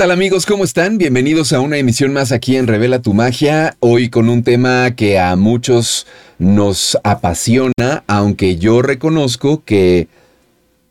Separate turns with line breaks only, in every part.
¿Qué tal amigos? ¿Cómo están? Bienvenidos a una emisión más aquí en Revela tu Magia, hoy con un tema que a muchos nos apasiona, aunque yo reconozco que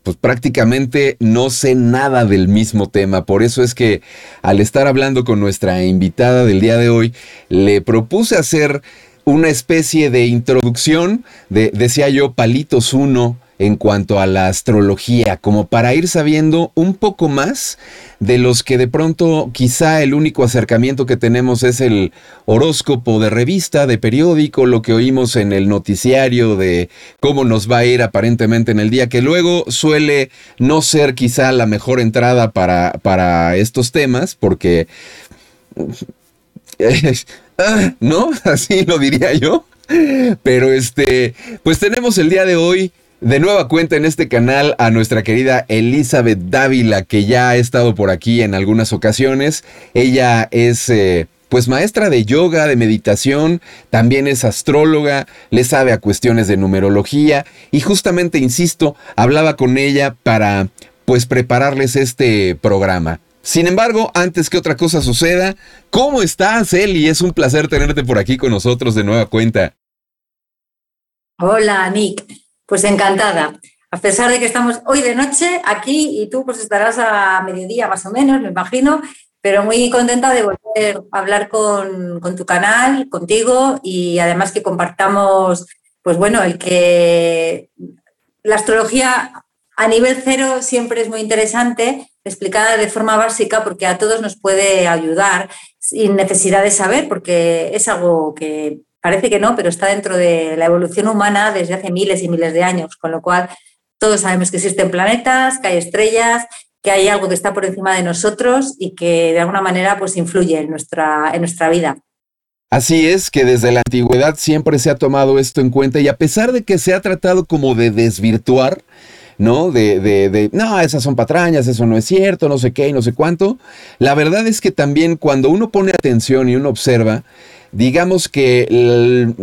pues prácticamente no sé nada del mismo tema. Por eso es que al estar hablando con nuestra invitada del día de hoy, le propuse hacer una especie de introducción de, decía yo, Palitos 1 en cuanto a la astrología, como para ir sabiendo un poco más de los que de pronto quizá el único acercamiento que tenemos es el horóscopo de revista, de periódico, lo que oímos en el noticiario de cómo nos va a ir aparentemente en el día, que luego suele no ser quizá la mejor entrada para, para estos temas, porque... ¿No? Así lo diría yo. Pero este, pues tenemos el día de hoy de nueva cuenta en este canal a nuestra querida Elizabeth Dávila, que ya ha estado por aquí en algunas ocasiones. Ella es... Eh, pues maestra de yoga, de meditación, también es astróloga, le sabe a cuestiones de numerología y justamente, insisto, hablaba con ella para pues prepararles este programa. Sin embargo, antes que otra cosa suceda, ¿cómo estás, Eli? Es un placer tenerte por aquí con nosotros de nueva cuenta.
Hola, Nick. Pues encantada. A pesar de que estamos hoy de noche aquí y tú pues estarás a mediodía más o menos, me imagino, pero muy contenta de volver a hablar con, tu canal, contigo y además que compartamos, pues bueno, el que la astrología a nivel cero siempre es muy interesante, explicada de forma básica porque a todos nos puede ayudar sin necesidad de saber, porque es algo que Parece que no, pero está dentro de la evolución humana desde hace miles y miles de años, con lo cual todos sabemos que existen planetas, que hay estrellas, que hay algo que está por encima de nosotros y que de alguna manera pues influye en nuestra, en nuestra vida.
Así es que desde la antigüedad siempre se ha tomado esto en cuenta y a pesar de que se ha tratado como de desvirtuar, ¿no? De, de, de, no, esas son patrañas, eso no es cierto, no sé qué y no sé cuánto. La verdad es que también cuando uno pone atención y uno observa, digamos que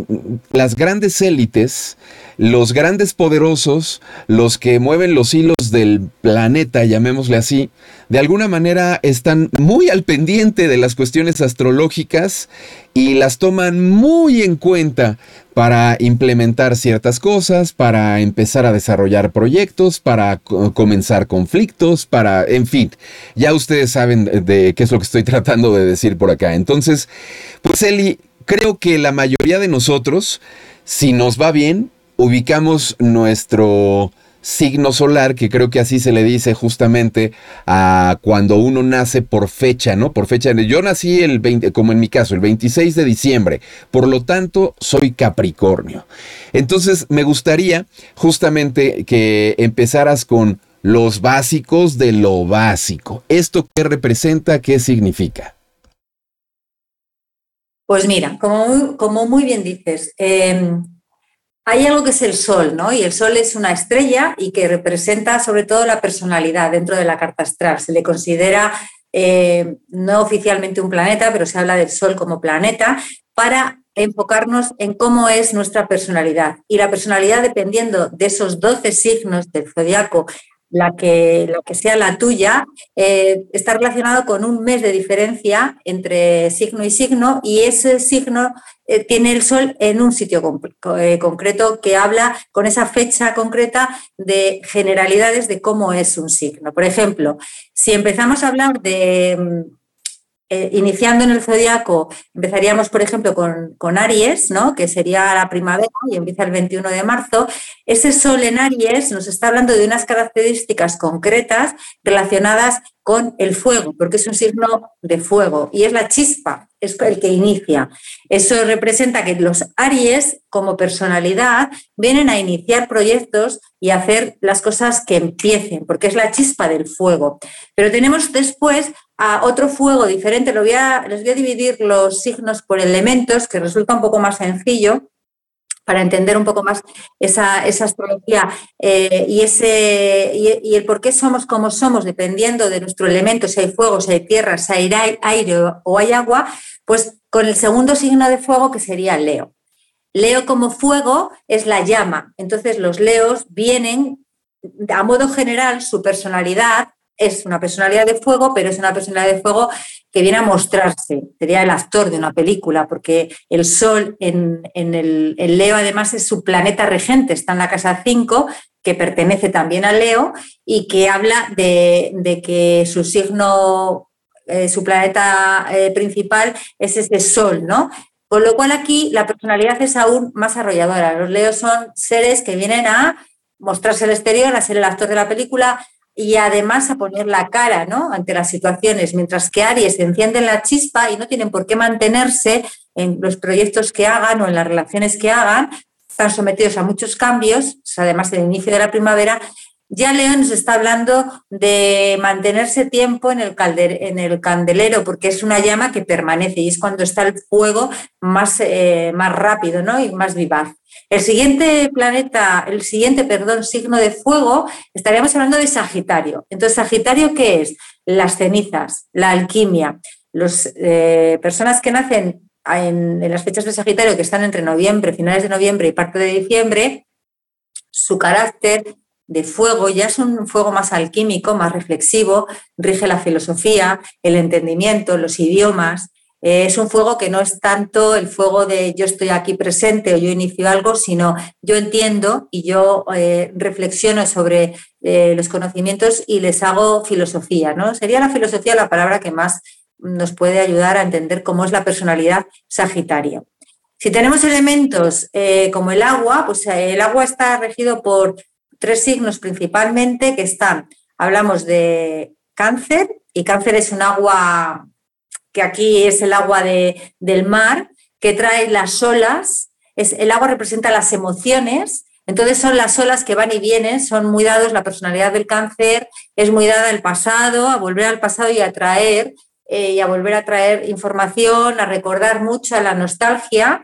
las grandes élites, los grandes poderosos, los que mueven los hilos del planeta, llamémosle así, de alguna manera están muy al pendiente de las cuestiones astrológicas y las toman muy en cuenta para implementar ciertas cosas, para empezar a desarrollar proyectos, para comenzar conflictos, para, en fin, ya ustedes saben de qué es lo que estoy tratando de decir por acá. Entonces, pues Eli, creo que la mayoría de nosotros, si nos va bien, ubicamos nuestro signo solar, que creo que así se le dice justamente a cuando uno nace por fecha, ¿no? Por fecha. Yo nací el 20, como en mi caso, el 26 de diciembre. Por lo tanto, soy Capricornio. Entonces, me gustaría justamente que empezaras con los básicos de lo básico. ¿Esto qué representa? ¿Qué significa?
Pues mira, como, como muy bien dices, em, hay algo que es el sol, ¿no? Y el sol es una estrella y que representa sobre todo la personalidad dentro de la carta astral. Se le considera eh, no oficialmente un planeta, pero se habla del sol como planeta para enfocarnos en cómo es nuestra personalidad. Y la personalidad, dependiendo de esos 12 signos del zodiaco la que, que sea la tuya, eh, está relacionado con un mes de diferencia entre signo y signo y ese signo eh, tiene el sol en un sitio eh, concreto que habla con esa fecha concreta de generalidades de cómo es un signo. Por ejemplo, si empezamos a hablar de mm, eh, iniciando en el zodiaco, empezaríamos, por ejemplo, con, Aries, ¿no? que sería la primavera y empieza el 21 de marzo. Ese sol en Aries nos está hablando de unas características concretas relacionadas con el fuego, porque es un signo de fuego y es la chispa, es el que inicia. Eso representa que los Aries, como personalidad, vienen a iniciar proyectos y hacer las cosas que empiecen, porque es la chispa del fuego. Pero tenemos después a otro fuego diferente. Lo voy a, les voy a dividir los signos por elementos, que resulta un poco más sencillo para entender un poco más esa, astrología eh, y, ese, y, el por qué somos como somos, dependiendo de nuestro elemento, si hay fuego, si hay tierra, si hay aire o hay agua, pues con el segundo signo de fuego que sería Leo. Leo como fuego es la llama. Entonces los leos vienen, a modo general, su personalidad es una personalidad de fuego, pero es una personalidad de fuego que viene a mostrarse, sería el actor de una película, porque el Sol en, el, Leo además es su planeta regente, está en la casa 5, que pertenece también a Leo y que habla de, que su signo, eh, su planeta eh, principal es ese Sol, ¿no? Con lo cual aquí la personalidad es aún más arrolladora. Los Leos son seres que vienen a mostrarse al exterior, a ser el actor de la película, y además a poner la cara ¿no? ante las situaciones, mientras que Aries encienden la chispa y no tienen por qué mantenerse en los proyectos que hagan o en las relaciones que hagan, están sometidos a muchos cambios, además del inicio de la primavera, ya León nos está hablando de mantenerse tiempo en el, en el, candelero, porque es una llama que permanece y es cuando está el fuego más, eh, más rápido ¿no? y más vivaz. El siguiente planeta, el siguiente, perdón, signo de fuego, estaríamos hablando de Sagitario. Entonces, Sagitario, ¿qué es? Las cenizas, la alquimia. Las eh, personas que nacen en, en las fechas de Sagitario, que están entre noviembre, finales de noviembre y parte de diciembre, su carácter de fuego ya es un fuego más alquímico, más reflexivo, rige la filosofía, el entendimiento, los idiomas, eh, es un fuego que no es tanto el fuego de yo estoy aquí presente o yo inicio algo, sino yo entiendo y yo eh, reflexiono sobre eh, los conocimientos y les hago filosofía. ¿no? Sería la filosofía la palabra que más nos puede ayudar a entender cómo es la personalidad sagitaria. Si tenemos elementos como el agua, pues el agua está regido por tres signos principalmente que están, hablamos de cáncer, y cáncer es un agua que aquí es el agua de, del mar, que trae las olas. Es, el agua representa las emociones, entonces son las olas que van y vienen, son muy dados, la personalidad del cáncer es muy dada al pasado, a volver al pasado y a traer, eh, y a volver a traer información, a recordar mucho, a la nostalgia.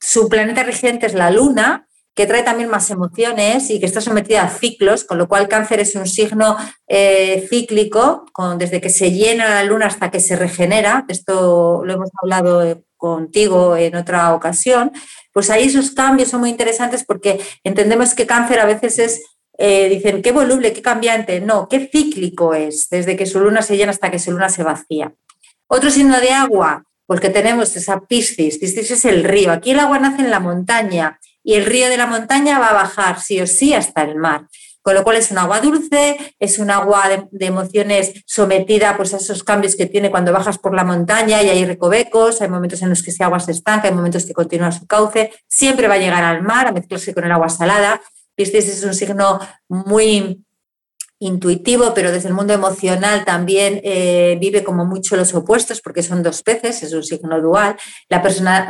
Su planeta regente es la luna, que trae también más emociones y que está sometida a ciclos, con lo cual cáncer es un signo eh, cíclico, con, desde que se llena la luna hasta que se regenera, esto lo hemos hablado eh, contigo en otra ocasión, pues ahí esos cambios son muy interesantes porque entendemos que cáncer a veces es, eh, dicen, qué voluble, qué cambiante, no, qué cíclico es, desde que su luna se llena hasta que su luna se vacía. Otro signo de agua, pues que tenemos esa Piscis, Piscis es el río, aquí el agua nace en la montaña, y el río de la montaña va a bajar sí o sí hasta el mar. Con lo cual es un agua dulce, es un agua de, emociones sometida pues, a esos cambios que tiene cuando bajas por la montaña y hay recovecos, hay momentos en los que ese agua se estanca, hay momentos que continúa su cauce, siempre va a llegar al mar a mezclarse con el agua salada. Piscis es un signo muy intuitivo, pero desde el mundo emocional también eh, vive como mucho los opuestos, porque son dos peces, es un signo dual. La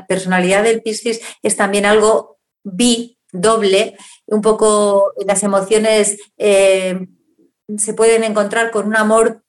personalidad del Piscis es también algo bi, doble, un poco las emociones eh, se pueden encontrar con un amor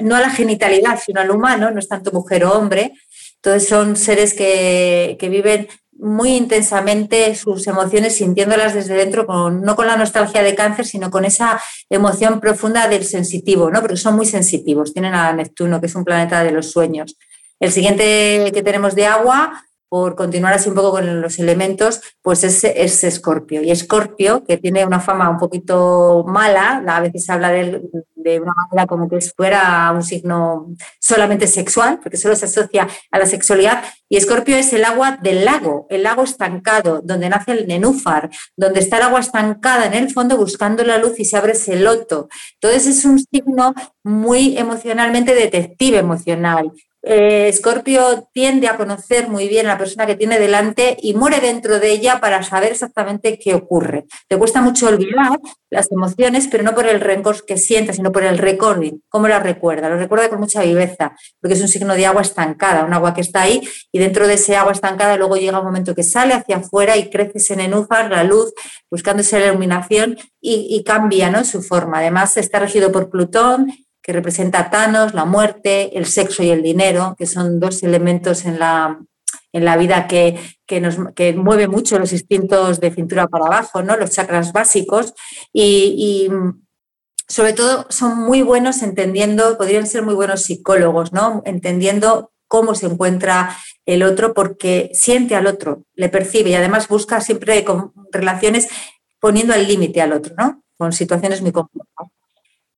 no a la genitalidad, sino al humano, no es tanto mujer o hombre. Entonces son seres que, viven muy intensamente sus emociones, sintiéndolas desde dentro, no con la nostalgia de cáncer, sino con esa emoción profunda del sensitivo, ¿no? porque son muy sensitivos, tienen a Neptuno, que es un planeta de los sueños. El siguiente que tenemos de agua por continuar así un poco con los elementos, pues es, es Escorpio. Y Escorpio, que tiene una fama un poquito mala, a veces habla de, de, una manera como que fuera un signo solamente sexual, porque solo se asocia a la sexualidad. Y Escorpio es el agua del lago, el lago estancado, donde nace el nenúfar, donde está el agua estancada en el fondo buscando la luz y se abre ese loto. Entonces es un signo muy emocionalmente detective emocional, Escorpio eh, tiende a conocer muy bien la persona que tiene delante y muere dentro de ella para saber exactamente qué ocurre. Le cuesta mucho olvidar las emociones, pero no por el rencor que sienta, sino por el recording, cómo la recuerda. Lo recuerda con mucha viveza, porque es un signo de agua estancada, un agua que está ahí y dentro de ese agua estancada luego llega un momento que sale hacia afuera y crece ese nenúfar, la luz, buscándose la iluminación y, y cambia ¿no? su forma. Además está regido por Plutón que representa a Thanos, la muerte, el sexo y el dinero, que son dos elementos en la, en la vida que, nos, que mueve mucho los instintos de cintura para abajo, ¿no? los chakras básicos, y, sobre todo son muy buenos entendiendo, podrían ser muy buenos psicólogos, ¿no? entendiendo cómo se encuentra el otro porque siente al otro, le percibe y además busca siempre relaciones poniendo al límite al otro, ¿no? con situaciones muy complejas.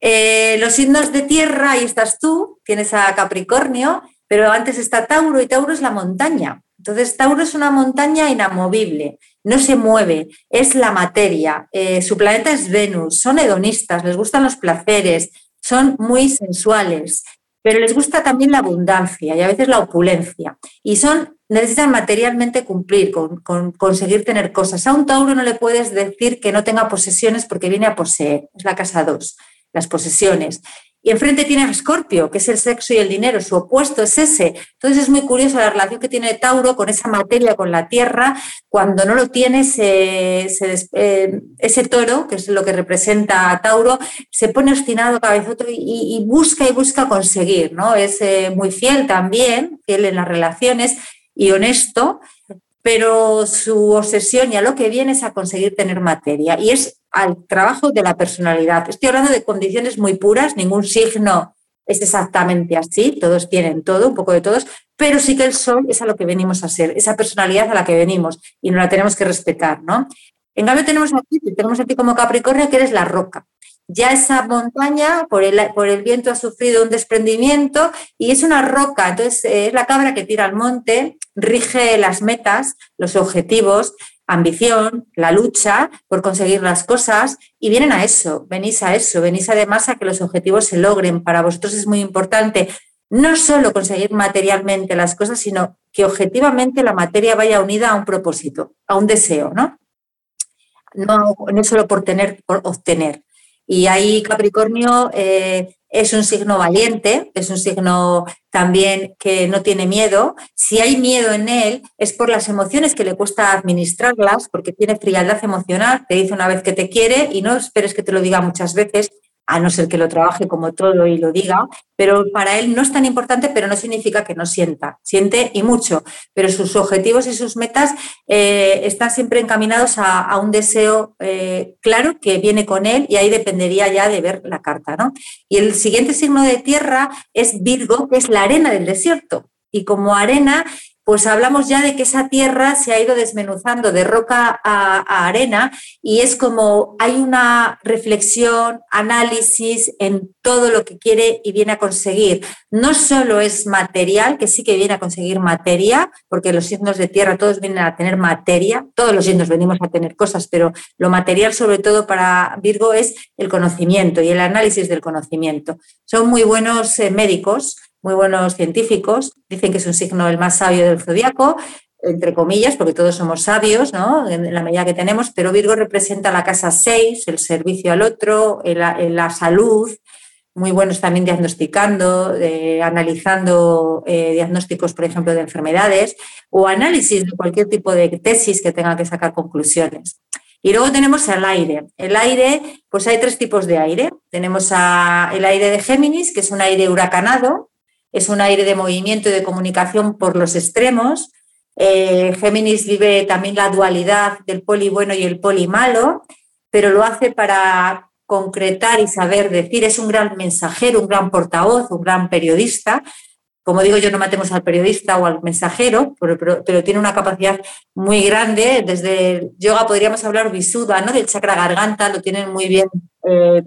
Eh, los signos de tierra, ahí estás tú, tienes a Capricornio, pero antes está Tauro y Tauro es la montaña. Entonces, Tauro es una montaña inamovible, no se mueve, es la materia, eh, su planeta es Venus, son hedonistas, les gustan los placeres, son muy sensuales, pero les gusta también la abundancia y a veces la opulencia. Y son, necesitan materialmente cumplir, con, con, conseguir tener cosas. A un Tauro no le puedes decir que no tenga posesiones porque viene a poseer, es la casa 2, las posesiones. Y enfrente tiene a Escorpio, que es el sexo y el dinero, su opuesto es ese. Entonces es muy curioso la relación que tiene Tauro con esa materia, con la tierra. Cuando no lo tiene, eh, ese toro, que es lo que representa a Tauro, se pone obstinado, cabezoto y, y busca y busca conseguir. ¿no? Es eh, muy fiel también, fiel en las relaciones y honesto, pero su obsesión y a lo que viene es a conseguir tener materia y es al trabajo de la personalidad. Estoy hablando de condiciones muy puras, ningún signo es exactamente así, todos tienen todo, un poco de todos, pero sí que el sol es a lo que venimos a ser, esa personalidad a la que venimos y nos la tenemos que respetar, ¿no? En cambio tenemos aquí, tenemos aquí como Capricornio que eres la roca ya esa montaña por el, por el viento ha sufrido un desprendimiento y es una roca, entonces eh, es la cabra que tira al monte, rige las metas, los objetivos, ambición, la lucha por conseguir las cosas y vienen a eso, venís a eso, venís además a que los objetivos se logren. Para vosotros es muy importante no solo conseguir materialmente las cosas, sino que objetivamente la materia vaya unida a un propósito, a un deseo, ¿no? No, no solo por tener, por obtener. Y ahí Capricornio eh, es un signo valiente, es un signo también que no tiene miedo. Si hay miedo en él es por las emociones que le cuesta administrarlas, porque tiene frialdad emocional, te dice una vez que te quiere y no esperes que te lo diga muchas veces, a no ser que lo trabaje como todo y lo diga, pero para él no es tan importante, pero no significa que no sienta, siente y mucho, pero sus objetivos y sus metas eh, están siempre encaminados a, un deseo eh, claro que viene con él y ahí dependería ya de ver la carta. ¿no? Y el siguiente signo de tierra es Virgo, que es la arena del desierto. Y como arena pues hablamos ya de que esa tierra se ha ido desmenuzando de roca a, arena y es como hay una reflexión, análisis en todo lo que quiere y viene a conseguir. No solo es material, que sí que viene a conseguir materia, porque los signos de tierra todos vienen a tener materia, todos los signos venimos a tener cosas, pero lo material sobre todo para Virgo es el conocimiento y el análisis del conocimiento. Son muy buenos eh, médicos muy buenos científicos, dicen que es un signo el más sabio del zodiaco, entre comillas, porque todos somos sabios, ¿no? En la medida que tenemos, pero Virgo representa la casa 6, el servicio al otro, la salud, muy buenos también diagnosticando, analizando eh, diagnósticos, por ejemplo, de enfermedades o análisis de cualquier tipo de tesis que tenga que sacar conclusiones. Y luego tenemos el aire. El aire, pues hay tres tipos de aire. Tenemos el aire de Géminis, que es un aire huracanado, es un aire de movimiento y de comunicación por los extremos. Eh, Géminis vive también la dualidad del poli bueno y el poli malo, pero lo hace para concretar y saber decir. Es un gran mensajero, un gran portavoz, un gran periodista. Como digo, yo no matemos al periodista o al mensajero, pero, tiene una capacidad muy grande. Desde el yoga podríamos hablar visuda, ¿no? del chakra garganta, lo tienen muy bien eh,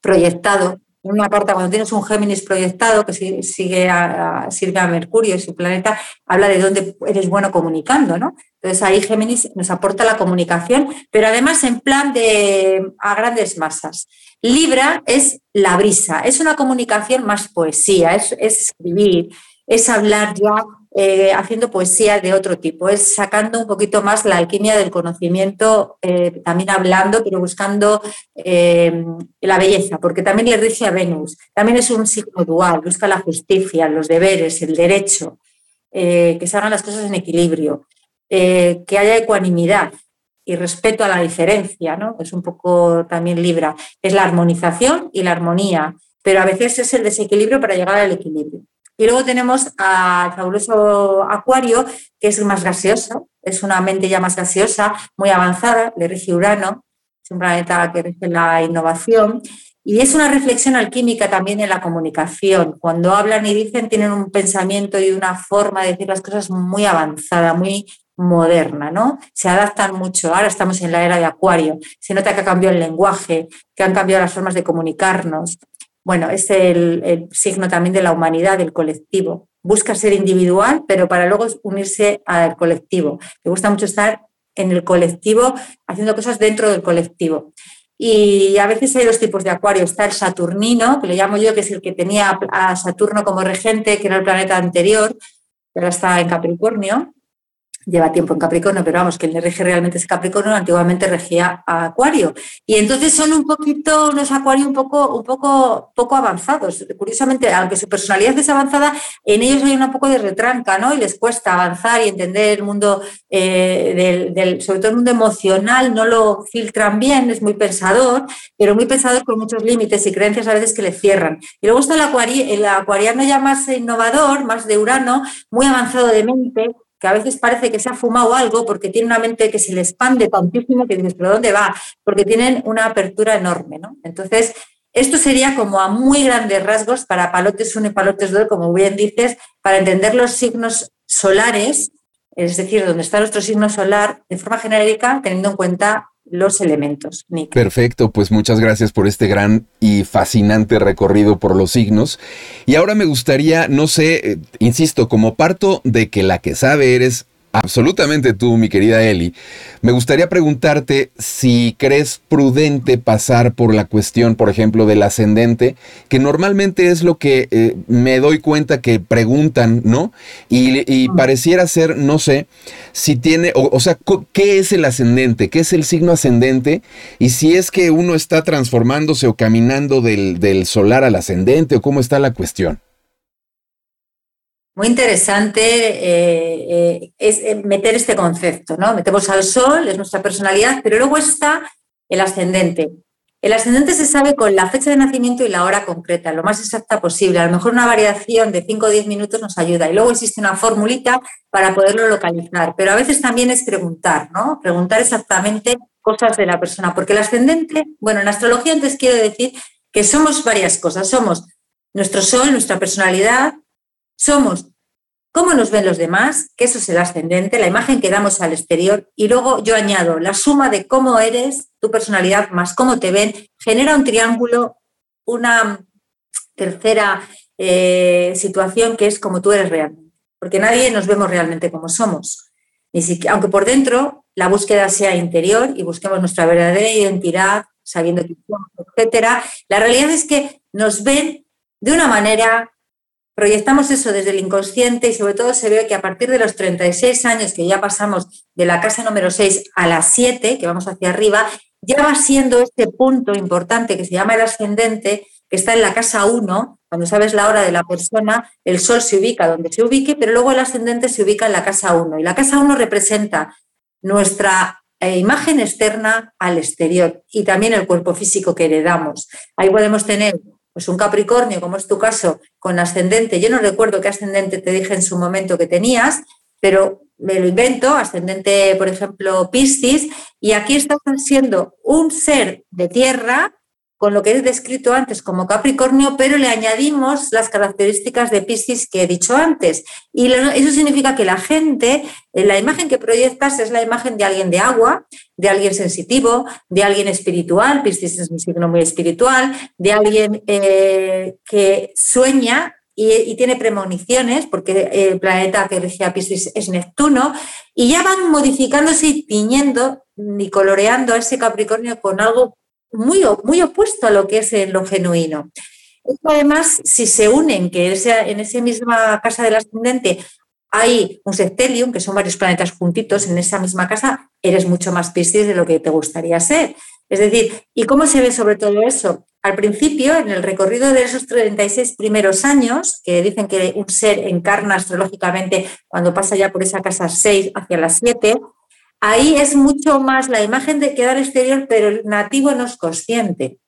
proyectado una carta, cuando tienes un Géminis proyectado que sigue a, sirve a Mercurio y su planeta, habla de dónde eres bueno comunicando, ¿no? Entonces ahí Géminis nos aporta la comunicación, pero además en plan de a grandes masas. Libra es la brisa, es una comunicación más poesía, es, es escribir, es hablar ya eh, haciendo poesía de otro tipo, es sacando un poquito más la alquimia del conocimiento, eh, también hablando, pero buscando eh, la belleza, porque también le rige a Venus. También es un signo dual, busca la justicia, los deberes, el derecho, que se hagan las cosas en equilibrio, que haya ecuanimidad y respeto a la diferencia, ¿no? Es un poco también Libra. Es la armonización y la armonía, pero a veces es el desequilibrio para llegar al equilibrio. Y luego tenemos al fabuloso Acuario, que es más gaseoso, es una mente ya más gaseosa, muy avanzada, le rige Urano, es un planeta que rige la innovación. Y es una reflexión alquímica también en la comunicación. Cuando hablan y dicen, tienen un pensamiento y una forma de decir las cosas muy avanzada, muy, moderna, ¿no? Se adaptan mucho. Ahora estamos en la era de Acuario. Se nota que ha cambiado el lenguaje, que han cambiado las formas de comunicarnos. Bueno, es el, signo también de la humanidad, del colectivo. Busca ser individual, pero para luego unirse al colectivo. Le gusta mucho estar en el colectivo, haciendo cosas dentro del colectivo. Y a veces hay dos tipos de acuario. Está el Saturnino, que le llamo yo, que es el que tenía a Saturno como regente, que era el planeta anterior, pero está en Capricornio lleva tiempo en Capricornio, pero vamos, que el rige realmente es Capricornio, antiguamente regía a Acuario. Y entonces son un poquito unos Acuario un poco, un poco, poco avanzados. Curiosamente, aunque su personalidad es avanzada, en ellos hay un poco de retranca, ¿no? Y les cuesta avanzar y entender el mundo, eh, del, sobre todo el mundo emocional, no lo filtran bien, es muy pensador, pero muy pensador con muchos límites y creencias a veces que le cierran. Y luego está el, el acuariano ya más innovador, más de Urano, muy avanzado de mente, que a veces parece que se ha fumado algo porque tiene una mente que se le expande tantísimo que dices, ¿pero dónde va? Porque tienen una apertura enorme, ¿no? Entonces, esto sería como a muy grandes rasgos para palotes 1 y palotes 2, como bien dices, para entender los signos solares, es decir, donde está nuestro signo solar, de forma genérica, teniendo en cuenta los elementos.
Perfecto, pues muchas gracias por este gran y fascinante recorrido por los signos. Y ahora me gustaría, no sé, eh, insisto, como parto de que la que sabe eres absolutamente tú, mi querida Eli, me gustaría preguntarte si crees prudente pasar por la cuestión, por ejemplo, del ascendente, que normalmente es lo que eh, me doy cuenta que preguntan, ¿no? Y, pareciera ser, no sé, si tiene, o, sea, ¿qué es el ascendente? ¿Qué es el signo ascendente? Y si es que uno está transformándose o caminando del, del solar al ascendente, o cómo está la cuestión.
Muy interesante eh, eh, es eh, meter este concepto, ¿no? Metemos al sol, es nuestra personalidad, pero luego está el ascendente. El ascendente se sabe con la fecha de nacimiento y la hora concreta, lo más exacta posible. A lo mejor una variación de 5 o 10 minutos nos ayuda. Y luego existe una formulita para poderlo localizar. Pero a veces también es preguntar, ¿no? Preguntar exactamente cosas de la persona. Porque el ascendente, bueno, en astrología antes quiero decir que somos varias cosas. Somos nuestro sol, nuestra personalidad, somos cómo nos ven los demás, que eso es el ascendente, la imagen que damos al exterior, y luego yo añado la suma de cómo eres, tu personalidad, más cómo te ven, genera un triángulo, una tercera eh, situación que es como tú eres realmente, porque nadie nos vemos realmente como somos. Ni siquiera, aunque por dentro la búsqueda sea interior y busquemos nuestra verdadera identidad, sabiendo que somos, etcétera, la realidad es que nos ven de una manera proyectamos eso desde el inconsciente y sobre todo se ve que a partir de los 36 años que ya pasamos de la casa número 6 a la 7, que vamos hacia arriba, ya va siendo este punto importante que se llama el ascendente, que está en la casa 1, cuando sabes la hora de la persona, el sol se ubica donde se ubique, pero luego el ascendente se ubica en la casa 1. Y la casa 1 representa nuestra eh, imagen externa al exterior y también el cuerpo físico que heredamos. Ahí podemos tener pues un Capricornio, como es tu caso, con ascendente, yo no recuerdo qué ascendente te dije en su momento que tenías, pero me lo invento, ascendente, por ejemplo, Piscis, y aquí estás siendo un ser de tierra con lo que he descrito antes como Capricornio, pero le añadimos las características de Piscis que he dicho antes. Y eso significa que la gente, eh, la imagen que proyectas es la imagen de alguien de agua, de alguien sensitivo, de alguien espiritual, Piscis es un signo muy espiritual, de alguien eh, que sueña y, tiene premoniciones, porque el planeta que rige a Piscis es Neptuno, y ya van modificándose y tiñendo y coloreando a ese Capricornio con algo muy, muy opuesto a lo que es lo genuino. Además, si se unen, que en esa misma casa del ascendente hay un septelium, que son varios planetas juntitos en esa misma casa, eres mucho más Piscis de lo que te gustaría ser. Es decir, ¿y cómo se ve sobre todo eso? Al principio, en el recorrido de esos 36 primeros años, que dicen que un ser encarna astrológicamente cuando pasa ya por esa casa 6 hacia las 7, Ahí es mucho más la imagen de quedar exterior, pero el nativo no es consciente.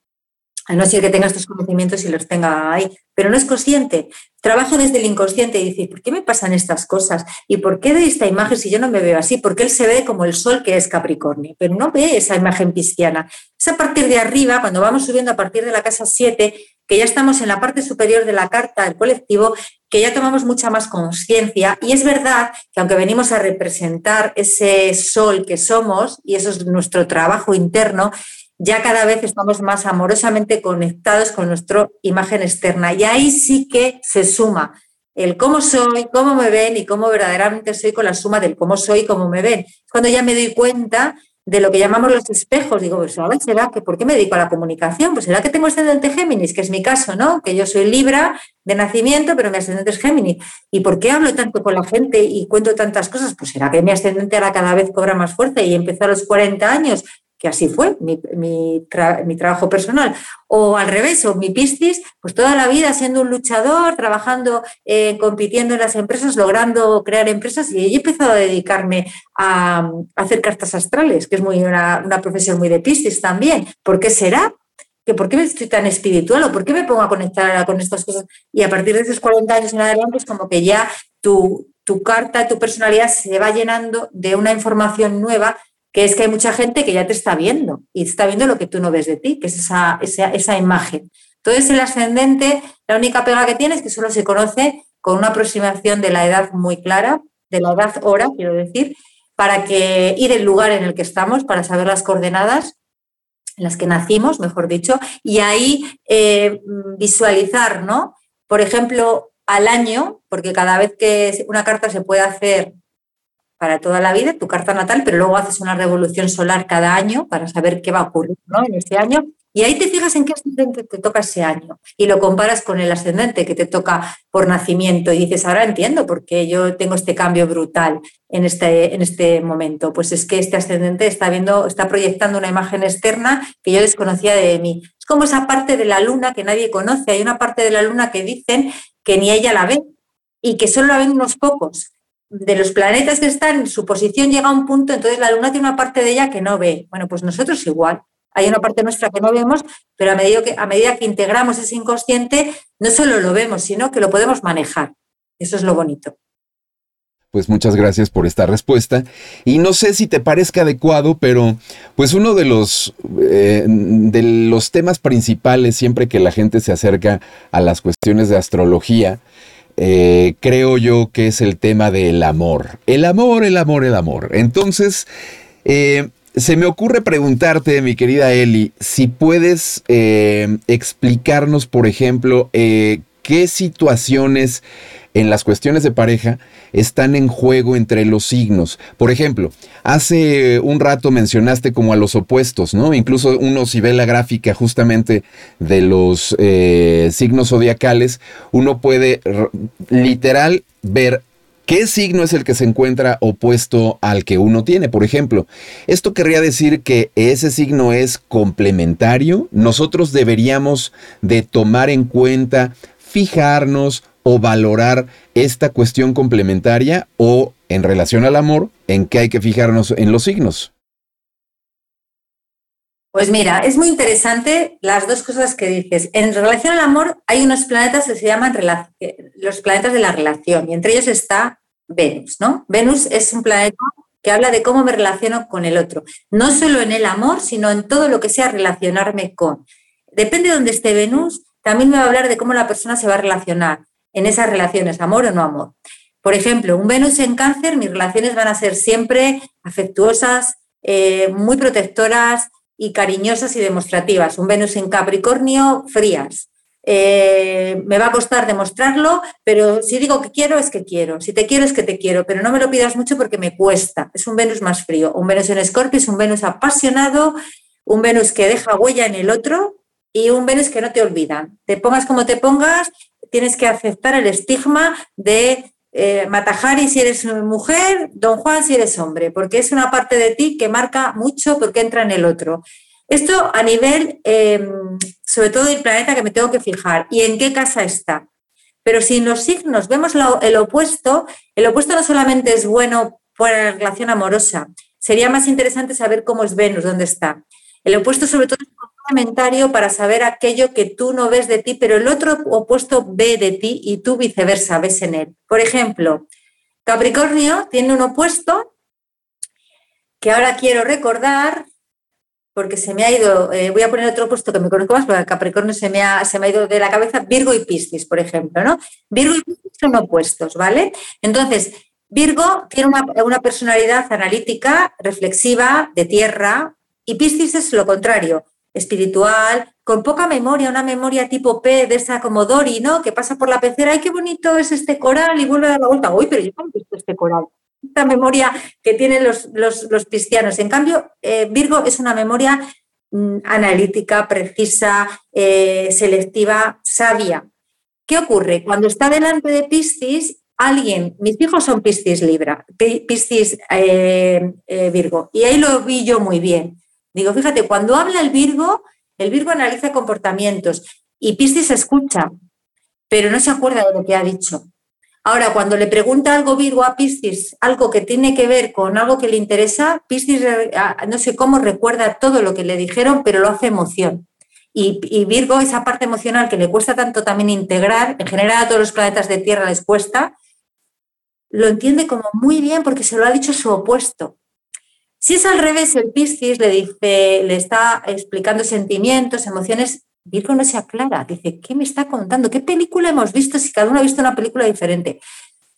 A no ser que tenga estos conocimientos y los tenga ahí, pero no es consciente. Trabaja desde el inconsciente y dice, ¿por qué me pasan estas cosas? ¿Y por qué de esta imagen si yo no me veo así? Porque él se ve como el sol que es Capricornio, pero no ve esa imagen pisciana. Es a partir de arriba, cuando vamos subiendo a partir de la casa 7, que ya estamos en la parte superior de la carta del colectivo, que ya tomamos mucha más conciencia. Y es verdad que aunque venimos a representar ese sol que somos, y eso es nuestro trabajo interno, ya cada vez estamos más amorosamente conectados con nuestra imagen externa. Y ahí sí que se suma el cómo soy, cómo me ven y cómo verdaderamente soy con la suma del cómo soy y cómo me ven. Cuando ya me doy cuenta de lo que llamamos los espejos, digo, pues ahora será que, ¿por qué me dedico a la comunicación? Pues será que tengo ascendente Géminis, que es mi caso, ¿no? Que yo soy Libra de nacimiento, pero mi ascendente es Géminis. ¿Y por qué hablo tanto con la gente y cuento tantas cosas? Pues será que mi ascendente ahora cada vez cobra más fuerza y empezó a los 40 años que así fue mi, trabajo personal. O al revés, o mi Piscis, pues toda la vida siendo un luchador, trabajando, eh, compitiendo en las empresas, logrando crear empresas, y he empezado a dedicarme a, hacer cartas astrales, que es muy una, profesión muy de Piscis también. ¿Por qué será? que por qué estoy tan espiritual o por qué me pongo a conectar con estas cosas. Y a partir de esos 40 años en adelante es como que ya tu, tu carta, tu personalidad se va llenando de una información nueva que es que hay mucha gente que ya te está viendo y está viendo lo que tú no ves de ti, que es esa, esa, imagen. Entonces, el ascendente, la única pega que tiene es que solo se conoce con una aproximación de la edad muy clara, de la edad hora, quiero decir, para que ir el lugar en el que estamos, para saber las coordenadas en las que nacimos, mejor dicho, y ahí eh, visualizar, ¿no? Por ejemplo, al año, porque cada vez que una carta se puede hacer para toda la vida, tu carta natal, pero luego haces una revolución solar cada año para saber qué va a ocurrir en ese año. Y ahí te fijas en qué ascendente te toca ese año y lo comparas con el ascendente que te toca por nacimiento y dices, ahora entiendo por qué yo tengo este cambio brutal en este, en este momento. Pues es que este ascendente está, viendo, está proyectando una imagen externa que yo desconocía de mí. Es como esa parte de la luna que nadie conoce. Hay una parte de la luna que dicen que ni ella la ve y que solo la ven unos pocos de los planetas que están, su posición llega a un punto, entonces la Luna tiene una parte de ella que no ve. Bueno, pues nosotros igual. Hay una parte nuestra que no vemos, pero a medida que, a medida que integramos ese inconsciente, no solo lo vemos, sino que lo podemos manejar. Eso es lo bonito.
Pues muchas gracias por esta respuesta. Y no sé si te parezca adecuado, pero pues uno de los, eh, de los temas principales siempre que la gente se acerca a las cuestiones de astrología eh, creo yo que es el tema del amor. El amor, el amor, el amor. Entonces, eh, se me ocurre preguntarte, mi querida Eli, si puedes eh, explicarnos, por ejemplo, qué situaciones en las cuestiones de pareja están en juego entre los signos. Por ejemplo, hace un rato mencionaste como a los opuestos, ¿no? Incluso uno si ve la gráfica justamente de los eh, signos zodiacales, uno puede literal ver ¿Qué signo es el que se encuentra opuesto al que uno tiene? Por ejemplo, esto querría decir que ese signo es complementario. Nosotros deberíamos de tomar en cuenta, fijarnos o valorar esta cuestión complementaria o en relación al amor, en qué hay que fijarnos en los signos?
Pues mira, es muy interesante las dos cosas que dices. En relación al amor hay unos planetas que se llaman los planetas de la relación y entre ellos está Venus, ¿no? Venus es un planeta que habla de cómo me relaciono con el otro, no solo en el amor, sino en todo lo que sea relacionarme con. Depende de dónde esté Venus, también me va a hablar de cómo la persona se va a relacionar en esas relaciones, amor o no amor. Por ejemplo, un Venus en cáncer, mis relaciones van a ser siempre afectuosas, eh, muy protectoras y cariñosas y demostrativas. Un Venus en Capricornio, frías. Eh, me va a costar demostrarlo, pero si digo que quiero, es que quiero. Si te quiero, es que te quiero, pero no me lo pidas mucho porque me cuesta. Es un Venus más frío. Un Venus en Escorpio es un Venus apasionado, un Venus que deja huella en el otro y un Venus que no te olvidan. Te pongas como te pongas, tienes que aceptar el estigma de eh, Matajari si eres mujer, Don Juan si eres hombre, porque es una parte de ti que marca mucho porque entra en el otro. Esto a nivel, em, sobre todo del planeta que me tengo que fijar y en qué casa está. Pero si en los signos vemos el opuesto, el opuesto no solamente es bueno para la relación amorosa, sería más interesante saber cómo es Venus, dónde está. El opuesto sobre todo es complementario para saber aquello que tú no ves de ti, pero el otro opuesto ve de ti y tú viceversa ves en él. Por ejemplo, Capricornio tiene un opuesto que ahora quiero recordar, porque se me ha ido, eh, voy a poner otro opuesto que me conozco más, porque Capricornio se me, ha, se me ha ido de la cabeza, Virgo y Piscis, por ejemplo, ¿no? Virgo y Piscis son opuestos, ¿vale? Entonces, Virgo tiene una, una personalidad analítica, reflexiva, de tierra, y Piscis es lo contrario, espiritual, con poca memoria, una memoria tipo P de esa como Dori, ¿no? Que pasa por la pecera, ¡ay, qué bonito es este coral! Y vuelve a dar la vuelta, ¡uy, pero yo no he visto este coral! Esta memoria que tienen los, los, cristianos. En cambio, eh, Virgo es una memoria mm, analítica, precisa, eh, selectiva, sabia. ¿Qué ocurre? Cuando está delante de Piscis, alguien, mis hijos son Piscis Libra, Piscis eh, Virgo, y ahí lo vi yo muy bien Digo, fíjate, cuando habla el Virgo, el Virgo analiza comportamientos y Piscis escucha, pero no se acuerda de lo que ha dicho. Ahora, cuando le pregunta algo Virgo a Piscis, algo que tiene que ver con algo que le interesa, Piscis no sé cómo recuerda todo lo que le dijeron, pero lo hace emoción. Y, y, Virgo, esa parte emocional que le cuesta tanto también integrar, en general a todos los planetas de Tierra les cuesta, lo entiende como muy bien porque se lo ha dicho su opuesto. Si es al revés, el Piscis le dice, le está explicando sentimientos, emociones, Virgo no se aclara, dice, ¿qué me está contando? ¿Qué película hemos visto si cada uno ha visto una película diferente?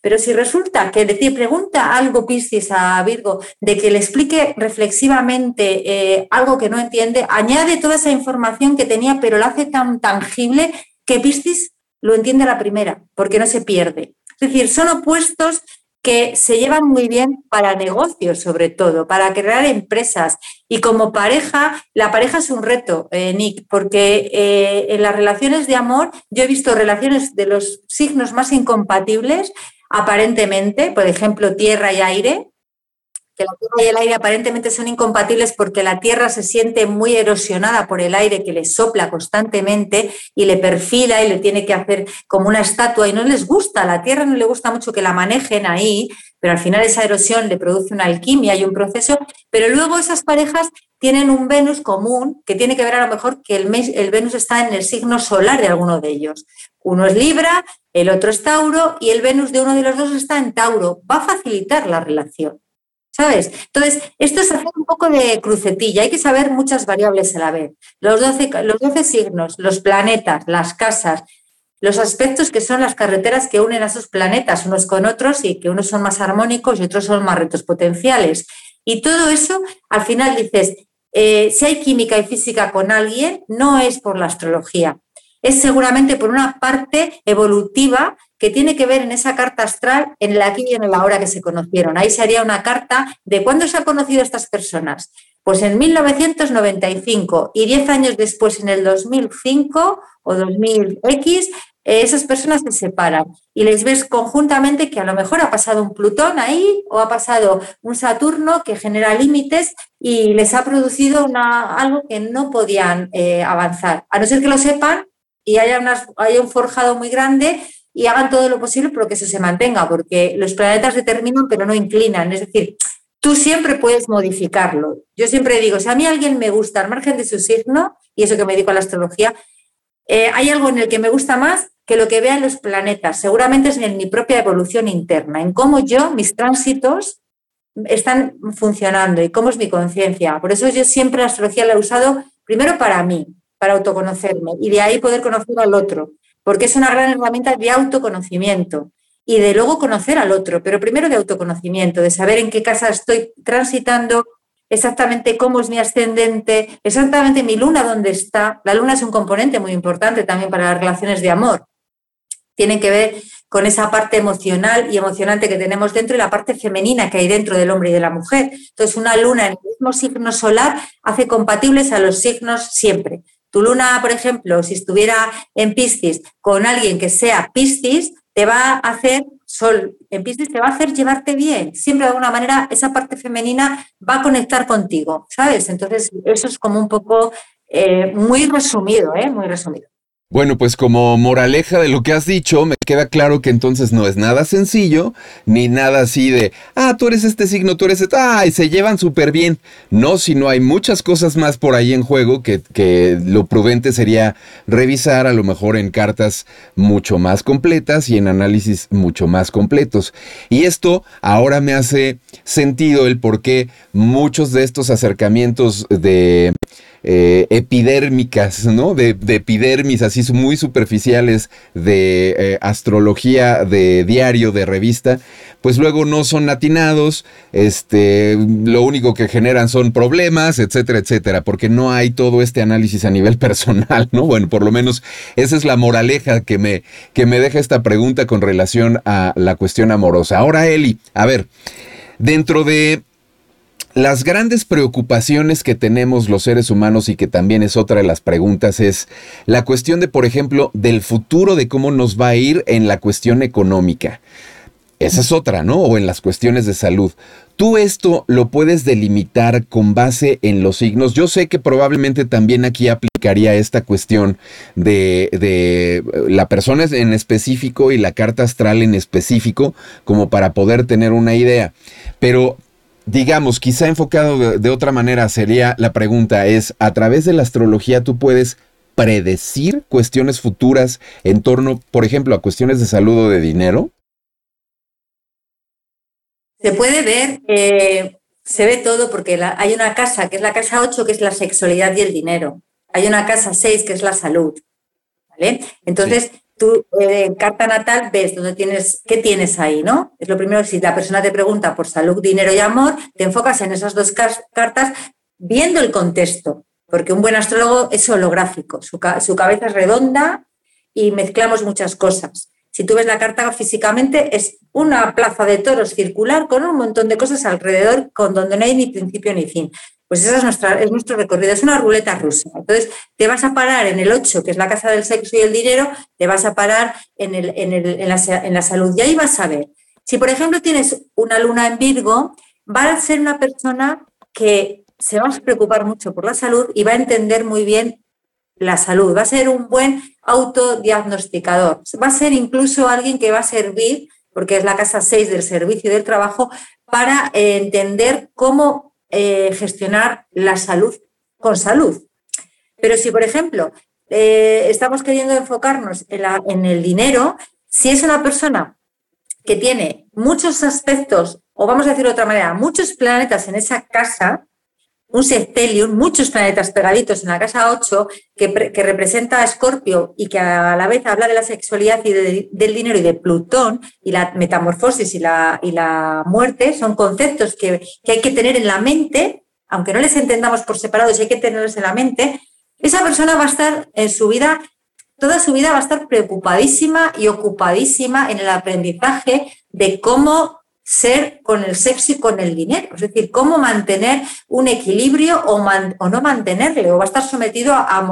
Pero si resulta que le pregunta algo Piscis a Virgo de que le explique reflexivamente eh, algo que no entiende, añade toda esa información que tenía, pero lo hace tan tangible que Piscis lo entiende a la primera, porque no se pierde. Es decir, son opuestos que se llevan muy bien para negocios, sobre todo, para crear empresas. Y como pareja, la pareja es un reto, eh, Nick, porque eh, en las relaciones de amor yo he visto relaciones de los signos más incompatibles, aparentemente, por ejemplo, tierra y aire, que la tierra y el aire aparentemente son incompatibles porque la tierra se siente muy erosionada por el aire que le sopla constantemente y le perfila y le tiene que hacer como una estatua y no les gusta, a la tierra no le gusta mucho que la manejen ahí, pero al final esa erosión le produce una alquimia y un proceso, pero luego esas parejas tienen un Venus común que tiene que ver a lo mejor que el, el Venus está en el signo solar de alguno de ellos. Uno es Libra, el otro es Tauro y el Venus de uno de los dos está en Tauro. Va a facilitar la relación. ¿Sabes? Entonces, esto es hacer un poco de crucetilla, hay que saber muchas variables a la vez. Los 12, los 12 signos, los planetas, las casas, los aspectos que son las carreteras que unen a esos planetas unos con otros y que unos son más armónicos y otros son más retos potenciales. Y todo eso, al final dices, eh, si hay química y física con alguien, no es por la astrología, es seguramente por una parte evolutiva que tiene que ver en esa carta astral en la aquí y en la hora que se conocieron. Ahí sería una carta de cuándo se han conocido estas personas. Pues en 1995 y 10 años después, en el 2005 o 2000X, esas personas se separan y les ves conjuntamente que a lo mejor ha pasado un Plutón ahí o ha pasado un Saturno que genera límites y les ha producido una, algo que no podían eh, avanzar. A no ser que lo sepan, y haya, un forjado muy grande y hagan todo lo posible para que eso se mantenga, porque los planetas determinan pero no inclinan. Es decir, tú siempre puedes modificarlo. Yo siempre digo, si a mí alguien me gusta al margen de su signo, y eso que me dedico a la astrología, eh, hay algo en el que me gusta más que lo que vean los planetas. Seguramente es en mi propia evolución interna, en cómo yo, mis tránsitos, están funcionando y cómo es mi conciencia. Por eso yo siempre la astrología la he usado primero para mí, para autoconocerme y de ahí poder conocer al otro, porque es una gran herramienta de autoconocimiento y de luego conocer al otro, pero primero de autoconocimiento, de saber en qué casa estoy transitando, exactamente cómo es mi ascendente, exactamente mi luna dónde está. La luna es un componente muy importante también para las relaciones de amor. Tienen que ver con esa parte emocional y emocionante que tenemos dentro y la parte femenina que hay dentro del hombre y de la mujer. Entonces, una luna en el mismo signo solar hace compatibles a los signos siempre. Tu luna, por ejemplo, si estuviera en Piscis con alguien que sea Piscis, te va a hacer, Sol en Piscis te va a hacer llevarte bien. Siempre de alguna manera esa parte femenina va a conectar contigo, ¿sabes? Entonces, eso es como un poco eh, muy resumido, ¿eh? Muy resumido.
Bueno, pues como moraleja de lo que has dicho, me queda claro que entonces no es nada sencillo, ni nada así de, ah, tú eres este signo, tú eres este, ah, y se llevan súper bien. No, sino hay muchas cosas más por ahí en juego que, que lo prudente sería revisar a lo mejor en cartas mucho más completas y en análisis mucho más completos. Y esto ahora me hace sentido el por qué muchos de estos acercamientos de eh, epidérmicas, ¿no? De, epidermis, así muy superficiales de eh, astrología de diario, de revista, pues luego no son atinados, este, lo único que generan son problemas, etcétera, etcétera, porque no hay todo este análisis a nivel personal, ¿no? Bueno, por lo menos esa es la moraleja que me, que me deja esta pregunta con relación a la cuestión amorosa. Ahora, Eli, a ver, dentro de las grandes preocupaciones que tenemos los seres humanos y que también es otra de las preguntas es la cuestión de, por ejemplo, del futuro de cómo nos va a ir en la cuestión económica. Esa es otra, ¿no? O en las cuestiones de salud. Tú esto lo puedes delimitar con base en los signos. Yo sé que probablemente también aquí aplicaría esta cuestión de, de, la persona en específico y la carta astral en específico como para poder tener una idea. Pero digamos, quizá enfocado de, otra manera sería la pregunta es, ¿a través de la astrología tú puedes predecir cuestiones futuras en torno, por ejemplo, a cuestiones de salud o de dinero?
Se puede ver, eh, se ve todo porque hay una casa, que es la casa 8, que es la sexualidad y el dinero. Hay una casa 6, que es la salud. ¿vale? Entonces, tú eh, en carta natal ves dónde tienes, qué tienes ahí, ¿no? Es lo primero, si la persona te pregunta por salud, dinero y amor, te enfocas en esas dos cartas viendo el contexto, porque un buen astrólogo es holográfico, su, su cabeza es redonda y mezclamos muchas cosas. Si tú ves la carta físicamente, es una plaza de toros circular con un montón de cosas alrededor, con donde no hay ni principio ni fin. Pues ese es, nuestra, es nuestro recorrido, es una ruleta rusa. Entonces, te vas a parar en el 8, que es la casa del sexo y el dinero, te vas a parar en, el, en, el, en, la, en la salud. Y ahí vas a ver. Si, por ejemplo, tienes una luna en Virgo, va a ser una persona que se va a preocupar mucho por la salud y va a entender muy bien la salud. Va a ser un buen autodiagnosticador. Va a ser incluso alguien que va a servir, porque es la casa 6 del servicio y del trabajo, para entender cómo eh, gestionar la salud con salud. Pero si, por ejemplo, eh, estamos queriendo enfocarnos en, el dinero, si es una persona que tiene muchos aspectos, o vamos a decirlo de otra manera, muchos planetas en esa casa, un septelium, muchos planetas pegaditos en la casa 8, que, representa a Escorpio y que a la vez habla de la sexualidad y del dinero y de Plutón y la metamorfosis y la, y la muerte, son conceptos que, que, hay que tener en la mente, aunque no les entendamos por separado, si hay que tenerlos en la mente, esa persona va a estar en su vida, toda su vida va a estar preocupadísima y ocupadísima en el aprendizaje de cómo ser con el sexo y con el dinero. Es decir, cómo mantener un equilibrio o, no mantenerle, o va a estar sometido a,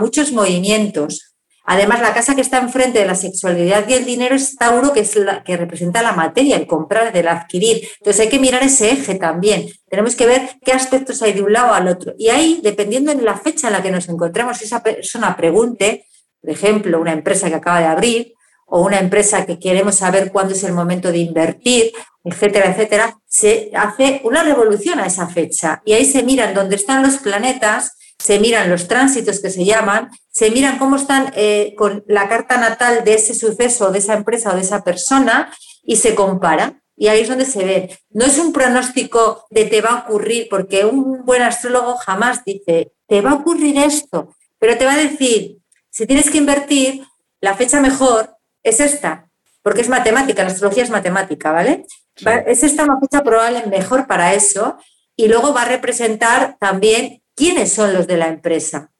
muchos movimientos. Además, la casa que está enfrente de la sexualidad y el dinero es Tauro, que es la que representa la materia, el comprar, el adquirir. Entonces hay que mirar ese eje también. Tenemos que ver qué aspectos hay de un lado al otro. Y ahí, dependiendo de la fecha en la que nos encontremos, esa persona pregunte, por ejemplo, una empresa que acaba de abrir, o una empresa que queremos saber cuándo es el momento de invertir, etcétera, etcétera, se hace una revolución a esa fecha. Y ahí se miran dónde están los planetas, se miran los tránsitos que se llaman, se miran cómo están eh, con la carta natal de ese suceso, de esa empresa o de esa persona, y se compara. Y ahí es donde se ve. No es un pronóstico de te va a ocurrir, porque un buen astrólogo jamás dice, te va a ocurrir esto, pero te va a decir, si tienes que invertir, la fecha mejor es esta, porque es matemática, la astrología es matemática, ¿vale? Es esta una fecha probable mejor para eso y luego va a representar también quiénes son los de la empresa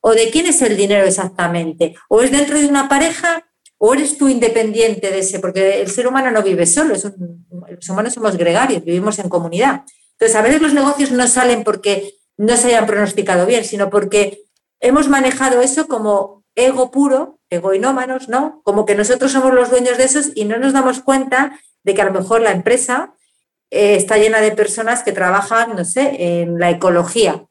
o de quién es el dinero exactamente. O es dentro de una pareja o eres tú independiente de ese, porque el ser humano no vive solo, los humanos somos gregarios, vivimos en comunidad. Entonces, a veces los negocios no salen porque no se hayan pronosticado bien, sino porque hemos manejado eso como ego puro egoinómanos, ¿no? Como que nosotros somos los dueños de esos y no nos damos cuenta de que a lo mejor la empresa eh, está llena de personas que trabajan, no sé, en la ecología.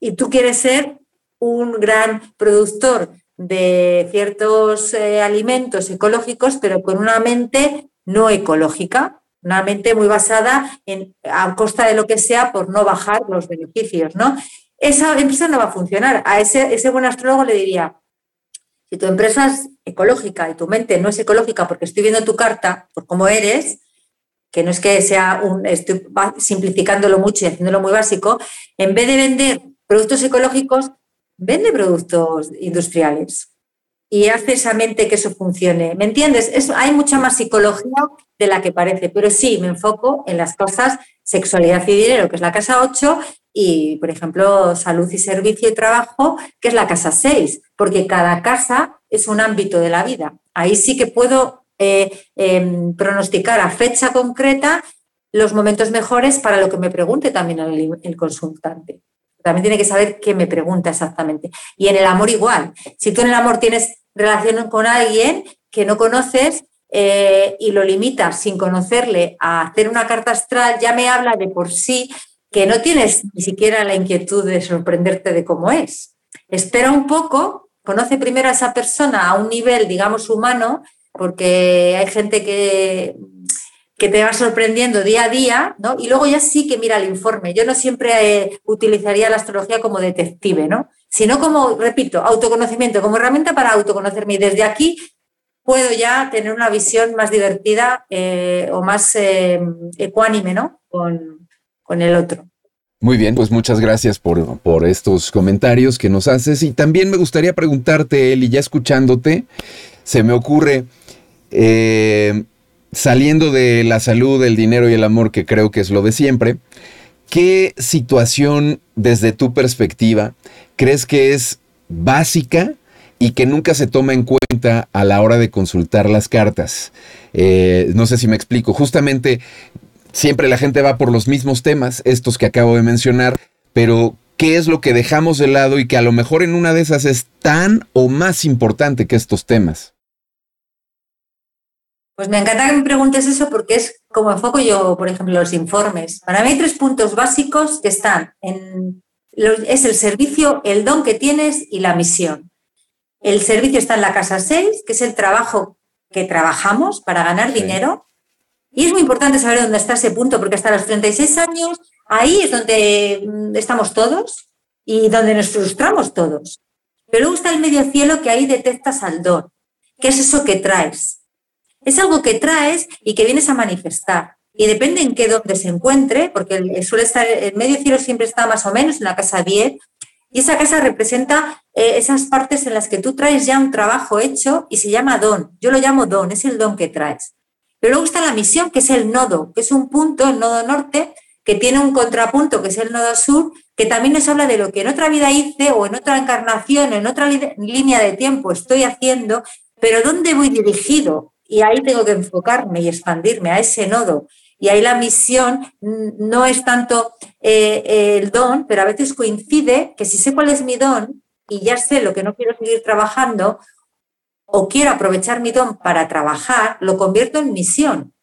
Y tú quieres ser un gran productor de ciertos eh, alimentos ecológicos, pero con una mente no ecológica, una mente muy basada en, a costa de lo que sea por no bajar los beneficios, ¿no? Esa empresa no va a funcionar. A ese, ese buen astrólogo le diría, si tu empresa es ecológica y tu mente no es ecológica porque estoy viendo tu carta por cómo eres, que no es que sea un, estoy simplificándolo mucho y haciéndolo muy básico, en vez de vender productos ecológicos, vende productos industriales y hace esa mente que eso funcione. ¿Me entiendes? hay mucha más psicología de la que parece, pero sí me enfoco en las cosas sexualidad y dinero, que es la casa 8, y, por ejemplo, salud y servicio y trabajo, que es la casa 6, porque cada casa es un ámbito de la vida. Ahí sí que puedo eh, em, pronosticar a fecha concreta los momentos mejores para lo que me pregunte también el consultante. También tiene que saber qué me pregunta exactamente. Y en el amor igual. Si tú en el amor tienes relación con alguien que no conoces eh, y lo limitas sin conocerle a hacer una carta astral, ya me habla de por sí que no tienes ni siquiera la inquietud de sorprenderte de cómo es. Espera un poco, conoce primero a esa persona a un nivel, digamos, humano, porque hay gente que, que te va sorprendiendo día a día, ¿no? Y luego ya sí que mira el informe. Yo no siempre eh, utilizaría la astrología como detective, ¿no? sino como, repito, autoconocimiento, como herramienta para autoconocerme. Y desde aquí puedo ya tener una visión más divertida eh, o más eh, ecuánime ¿no? Con, con, el otro.
Muy bien, pues muchas gracias por, por, estos comentarios que nos haces. Y también me gustaría preguntarte, Eli, ya escuchándote, se me ocurre, eh, saliendo de la salud, el dinero y el amor, que creo que es lo de siempre, ¿qué situación desde tu perspectiva crees que es básica y que nunca se toma en cuenta a la hora de consultar las cartas. Eh, no sé si me explico. Justamente siempre la gente va por los mismos temas, estos que acabo de mencionar, pero ¿qué es lo que dejamos de lado y que a lo mejor en una de esas es tan o más importante que estos temas?
Pues me encanta que me preguntes eso porque es como enfoco yo, por ejemplo, los informes. Para mí hay tres puntos básicos que están en es el servicio, el don que tienes y la misión. El servicio está en la casa 6, que es el trabajo que trabajamos para ganar dinero. Y es muy importante saber dónde está ese punto, porque hasta los 36 años, ahí es donde mm, estamos todos y donde nos frustramos todos. Pero luego está el medio cielo que ahí detectas al don. ¿Qué es eso que traes? Es algo que traes y que vienes a manifestar y depende en qué donde se encuentre, porque suele estar, el medio cielo siempre está más o menos en la casa 10, y esa casa representa eh, esas partes en las que tú traes ya un trabajo hecho y se llama don. Yo lo llamo don, es el don que traes. Pero luego está la misión, que es el nodo, que es un punto, el nodo norte, que tiene un contrapunto, que es el nodo sur, que también nos habla de lo que en otra vida hice o en otra encarnación, en otra línea de tiempo estoy haciendo, pero ¿dónde voy dirigido? Y ahí tengo que enfocarme y expandirme a ese nodo. Y ahí la misión no es tanto eh, el don, pero a veces coincide que si sé cuál es mi don y ya sé lo que no quiero seguir trabajando, o quiero aprovechar mi don para trabajar, lo convierto en misión.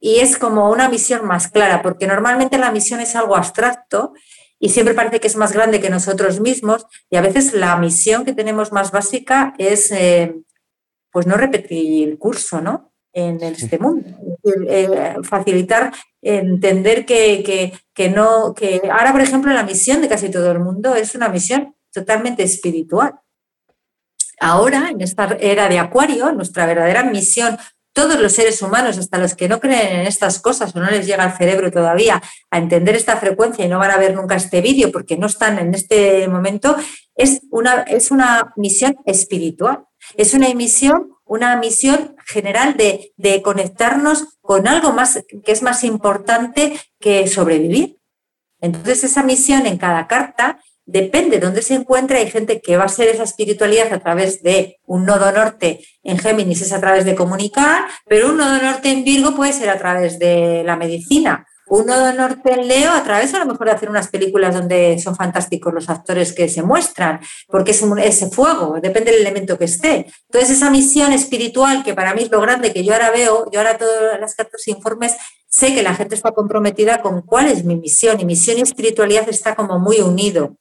Y es como una misión más clara, porque normalmente la misión es algo abstracto y siempre parece que es más grande que nosotros mismos y a veces la misión que tenemos más básica es eh, pues no repetir el curso, ¿no? en este mundo. Eh, facilitar, entender que, no, que ahora, por ejemplo, la misión de casi todo el mundo es una misión totalmente espiritual. Ahora, en esta era de Acuario, nuestra verdadera misión, todos los seres humanos, hasta los que no creen en estas cosas o no les llega al cerebro todavía a entender esta frecuencia y no van a ver nunca este vídeo porque no están en este momento, es una, es una misión espiritual. Es una misión una misión general de, conectarnos con algo más que es más importante que sobrevivir. Entonces, esa misión en cada carta depende de dónde se encuentra. Hay gente que va a ser esa espiritualidad a través de un nodo norte en Géminis, es a través de comunicar, pero un nodo norte en Virgo puede ser a través de la medicina un nodo norte en Leo a través a lo mejor de hacer unas películas donde son fantásticos los actores que se muestran, porque es ese fuego, depende del elemento que esté. Entonces esa misión espiritual, que para mí es lo grande que yo ahora veo, yo ahora todas las cartas e informes, sé que la gente está comprometida con cuál es mi misión, y misión y espiritualidad está como muy unido.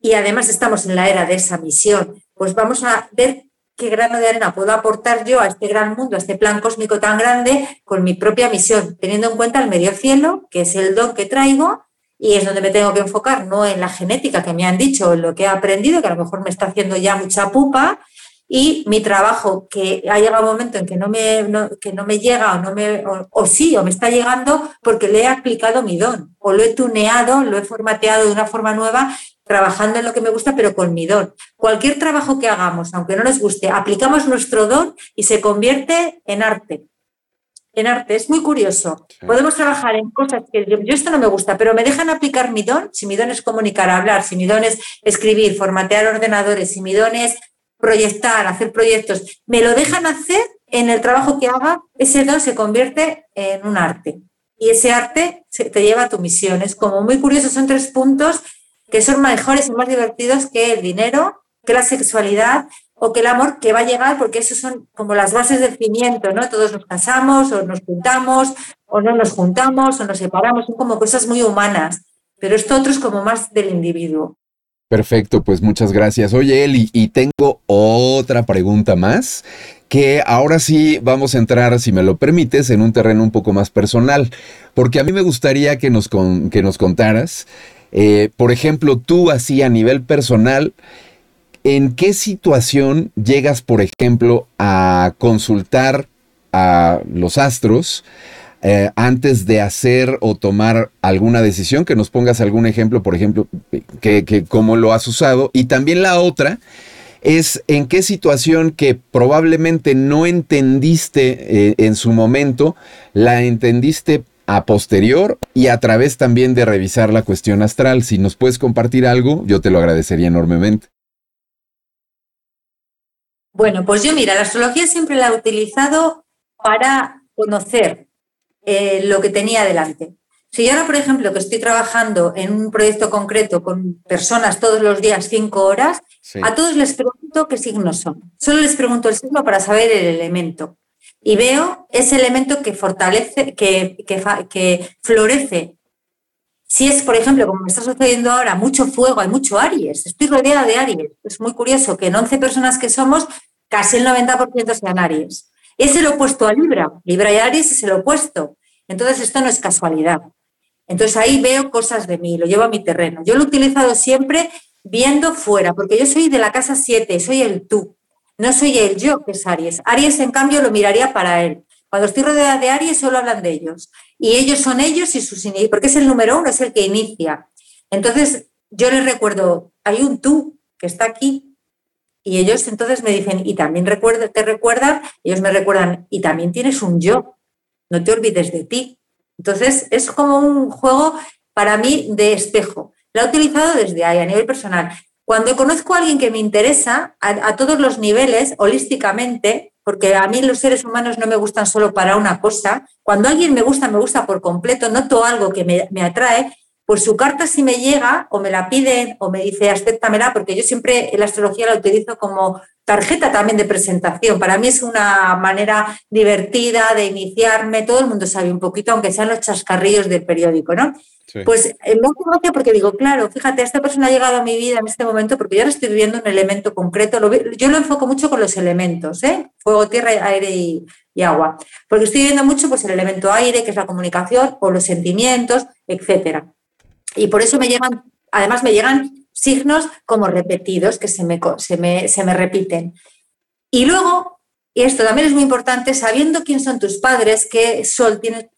Y además estamos en la era de esa misión. pues vamos a ver qué grano de arena puedo aportar yo a este gran mundo, a este plan cósmico tan grande, con mi propia misión, teniendo en cuenta el medio cielo, que es el don que traigo, y es donde me tengo que enfocar, no en la genética que me han dicho, en lo que he aprendido, que a lo mejor me está haciendo ya mucha pupa, y mi trabajo, que ha llegado un momento en que no me, que no me llega o, no me, o, sí, o me está llegando porque le he aplicado mi don, o lo he tuneado, lo he formateado de una forma nueva, trabajando en lo que me gusta, pero con mi don. Cualquier trabajo que hagamos, aunque no nos guste, aplicamos nuestro don y se convierte en arte. En arte, es muy curioso. Podemos trabajar en cosas que yo, yo, esto no me gusta, pero me dejan aplicar mi don. Si mi don es comunicar, hablar, si mi don es escribir, formatear ordenadores, si mi don es proyectar, hacer proyectos, me lo dejan hacer en el trabajo que haga, ese don se convierte en un arte. Y ese arte te lleva a tu misión. Es como muy curioso, son tres puntos que son mejores y más divertidos que el dinero, que la sexualidad o que el amor que va a llegar, porque esos son como las bases del cimiento, ¿no? Todos nos casamos o nos juntamos o no nos juntamos o nos separamos, son como cosas muy humanas, pero esto otro es como más del individuo.
Perfecto, pues muchas gracias. Oye, Eli, y tengo otra pregunta más, que ahora sí vamos a entrar, si me lo permites, en un terreno un poco más personal, porque a mí me gustaría que nos, que nos contaras, eh, por ejemplo, tú así a nivel personal, ¿en qué situación llegas, por ejemplo, a consultar a los astros? Eh, antes de hacer o tomar alguna decisión, que nos pongas algún ejemplo, por ejemplo, que, cómo lo has usado. Y también la otra es en qué situación que probablemente no entendiste eh, en su momento, la entendiste a posterior y a través también de revisar la cuestión astral. Si nos puedes compartir algo, yo te lo agradecería enormemente.
Bueno, pues yo mira, la astrología siempre la he utilizado para conocer eh, lo que tenía delante. Si yo ahora, por ejemplo, que estoy trabajando en un proyecto concreto con personas todos los días, cinco horas, a todos les pregunto qué signos son. Solo les pregunto el signo para saber el elemento. Y veo ese elemento que fortalece, que, que, florece. Si es, por ejemplo, como me está sucediendo ahora, mucho fuego, hay mucho Aries, estoy rodeada de Aries. Es muy curioso que en 11 personas que somos, casi el 90% sean Aries. Es el opuesto a Libra. Libra y Aries es el opuesto. Entonces, esto no es casualidad. Entonces, ahí veo cosas de mí, lo llevo a mi terreno. Yo lo he utilizado siempre viendo fuera, porque yo soy de la casa 7, soy el tú, no soy el yo, que es Aries. Aries, en cambio, lo miraría para él. Cuando estoy rodeada de Aries, solo hablan de ellos. Y ellos son ellos y sus porque es el número uno, es el que inicia. Entonces, yo les recuerdo, hay un tú que está aquí. Y ellos entonces me dicen, y también te recuerdan, ellos me recuerdan, y también tienes un yo no te olvides de ti. Entonces, es como un juego para mí de espejo. Lo he utilizado desde ahí, a nivel personal. Cuando conozco a alguien que me interesa, a, todos los niveles, holísticamente, porque a mí los seres humanos no me gustan solo para una cosa, cuando alguien me gusta, me gusta por completo, noto algo que me, me atrae, pues su carta si me llega o me la piden o me dice acéptamela, porque yo siempre la astrología la utilizo como tarjeta también de presentación. Para mí es una manera divertida de iniciarme. Todo el mundo sabe un poquito, aunque sean los chascarrillos del periódico, ¿no? Pues eh, me hace gracia porque digo, claro, fíjate, esta persona ha llegado a mi vida en este momento porque yo ahora estoy viviendo un elemento concreto. yo lo enfoco mucho con los elementos, ¿eh? Fuego, tierra, aire y, y, agua. Porque estoy viviendo mucho pues, el elemento aire, que es la comunicación, o los sentimientos, etcétera. Y por eso me llegan, además me llegan signos como repetidos que se me, se me, repiten. Y luego, y esto también es muy importante, sabiendo quién son tus padres, qué sol tienen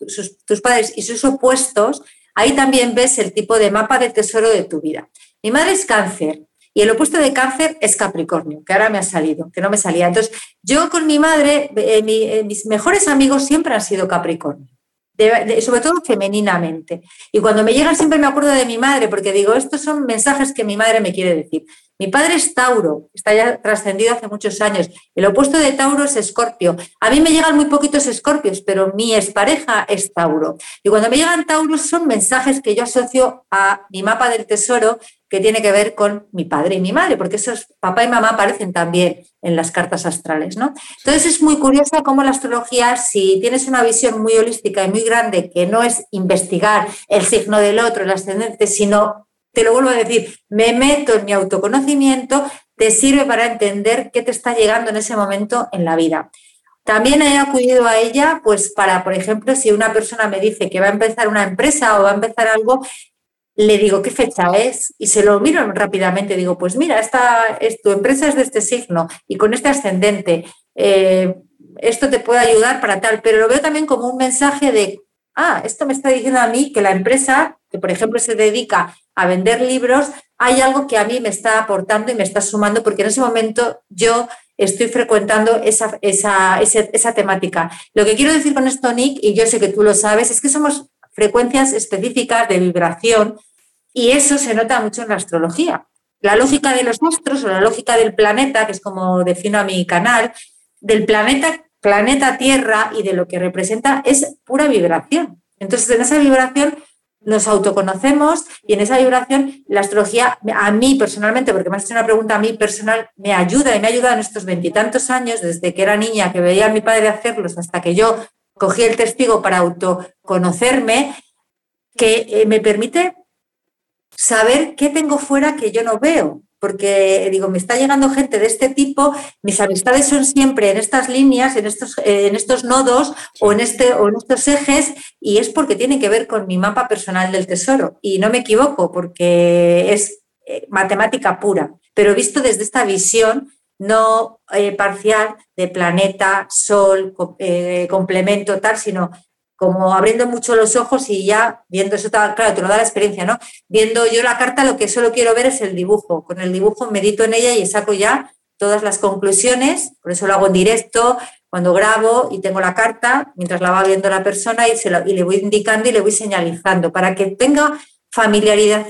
tus padres y sus opuestos, ahí también ves el tipo de mapa de tesoro de tu vida. Mi madre es cáncer y el opuesto de cáncer es Capricornio, que ahora me ha salido, que no me salía. Entonces, yo con mi madre, eh, eh, mis mejores amigos siempre han sido Capricornio sobre todo femeninamente. Y cuando me llegan siempre me acuerdo de mi madre, porque digo, estos son mensajes que mi madre me quiere decir. Mi padre es Tauro, está ya trascendido hace muchos años. El opuesto de Tauro es Escorpio. A mí me llegan muy poquitos Escorpios, pero mi expareja es Tauro. Y cuando me llegan Tauros son mensajes que yo asocio a mi mapa del tesoro que tiene que ver con mi padre y mi madre, porque esos papá y mamá aparecen también en las cartas astrales, ¿no? Entonces es muy curiosa cómo la astrología, si tienes una visión muy holística y muy grande, que no es investigar el signo del otro, el ascendente, sino te lo vuelvo a decir, me meto en mi autoconocimiento, te sirve para entender qué te está llegando en ese momento en la vida. También he acudido a ella, pues para, por ejemplo, si una persona me dice que va a empezar una empresa o va a empezar algo, le digo qué fecha es y se lo miro rápidamente. Digo, pues mira, esta, es, tu empresa es de este signo y con este ascendente. Eh, esto te puede ayudar para tal, pero lo veo también como un mensaje de, ah, esto me está diciendo a mí que la empresa, que por ejemplo se dedica a vender libros, hay algo que a mí me está aportando y me está sumando, porque en ese momento yo estoy frecuentando esa, esa, esa, temática. Lo que quiero decir con esto, Nick, y yo sé que tú lo sabes, es que somos frecuencias específicas de vibración y eso se nota mucho en la astrología. La lógica de los astros o la lógica del planeta, que es como defino a mi canal, del planeta, planeta Tierra y de lo que representa es pura vibración. Entonces, en esa vibración nos autoconocemos y en esa vibración la astrología, a mí personalmente, porque me has hecho una pregunta a mí personal, me ayuda y me ha ayudado en estos veintitantos años, desde que era niña, que veía a mi padre hacerlos, hasta que yo cogí el testigo para autoconocerme, que eh, me permite saber qué tengo fuera que yo no veo porque digo, me está llegando gente de este tipo, mis amistades son siempre en estas líneas, en estos, en estos nodos o en, este, o en estos ejes, y es porque tiene que ver con mi mapa personal del tesoro. Y no me equivoco, porque es eh, matemática pura, pero visto desde esta visión no eh, parcial de planeta, sol, eh, complemento, tal, sino como abriendo mucho los ojos y ya viendo eso, claro, te lo da la experiencia, ¿no? Viendo yo la carta, lo que solo quiero ver es el dibujo. Con el dibujo medito en ella y saco ya todas las conclusiones, por eso lo hago en directo, cuando grabo y tengo la carta, mientras la va viendo la persona y, se y le voy indicando y le voy señalizando, para que tenga familiaridad,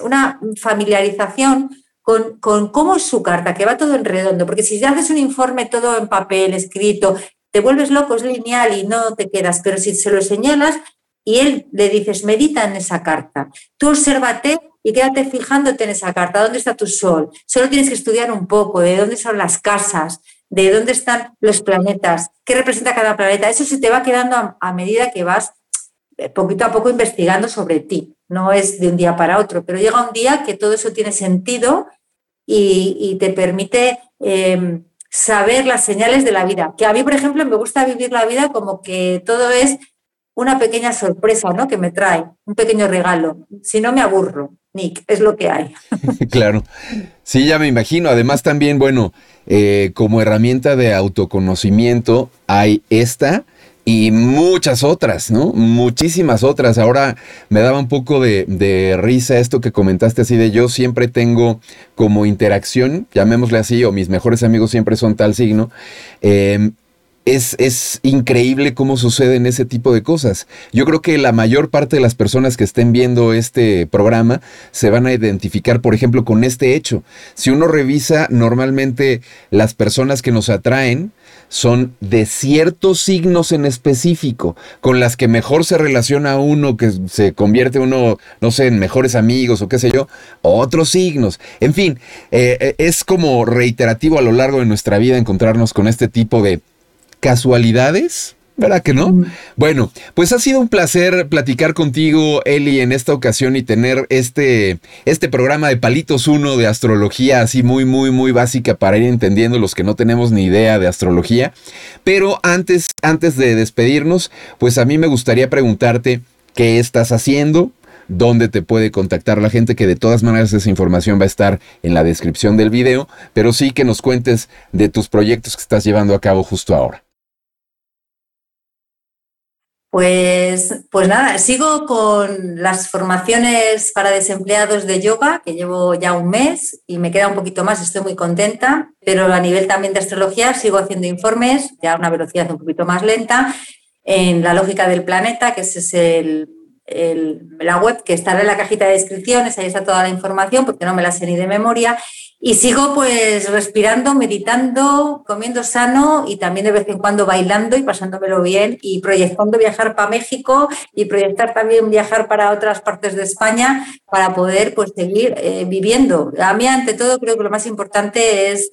una familiarización con, con, cómo es su carta, que va todo en redondo, porque si haces un informe todo en papel, escrito, te vuelves loco, es lineal y no te quedas, pero si se lo señalas y él le dices, medita en esa carta, tú obsérvate y quédate fijándote en esa carta, ¿dónde está tu sol? Solo tienes que estudiar un poco de dónde son las casas, de dónde están los planetas, qué representa cada planeta. Eso se te va quedando a, medida que vas eh, poquito a poco investigando sobre ti. No es de un día para otro, pero llega un día que todo eso tiene sentido y, te permite em, saber las señales de la vida. Que a mí, por ejemplo, me gusta vivir la vida como que todo es una pequeña sorpresa, ¿no? Que me trae, un pequeño regalo. Si no me aburro, Nick, es lo que hay.
claro. Sí, ya me imagino. Además, también, bueno, eh, como herramienta de autoconocimiento hay esta y muchas otras, ¿no? Muchísimas otras. Ahora me daba un poco de, risa esto que comentaste así de yo siempre tengo como interacción, llamémosle así, o mis mejores amigos siempre son tal signo. Em, es, es, increíble cómo suceden ese tipo de cosas. Yo creo que la mayor parte de las personas que estén viendo este programa se van a identificar, por ejemplo, con este hecho. Si uno revisa normalmente las personas que nos atraen, son de ciertos signos en específico, con las que mejor se relaciona uno, que se convierte uno, no sé, en mejores amigos o qué sé yo, otros signos. En fin, eh, eh, es como reiterativo a lo largo de nuestra vida encontrarnos con este tipo de casualidades ¿Verdad que no? Bueno, pues ha sido un placer platicar contigo, Eli, en esta ocasión y tener este, este programa de Palitos 1 de astrología, así muy, muy, muy básica para ir entendiendo los que no tenemos ni idea de astrología. Pero antes, antes de despedirnos, pues a mí me gustaría preguntarte qué estás haciendo, dónde te puede contactar la gente, que de todas maneras esa información va a estar en la descripción del video, pero sí que nos cuentes de tus proyectos que estás llevando a cabo justo ahora.
Pues, pues nada, sigo con las formaciones para desempleados de yoga, que llevo ya un mes y me queda un poquito más, estoy muy contenta, pero a nivel también de astrología sigo haciendo informes, ya a una velocidad un poquito más lenta, en la lógica del planeta, que es el, la web que estará en la cajita de descripciones, ahí está toda la información, porque no me la sé ni de memoria, y sigo pues respirando, meditando, comiendo sano y también de vez en cuando bailando y pasándomelo bien y proyectando viajar para México y proyectar también viajar para otras partes de España para poder pues seguir eh, viviendo. A mí ante todo creo que lo más importante es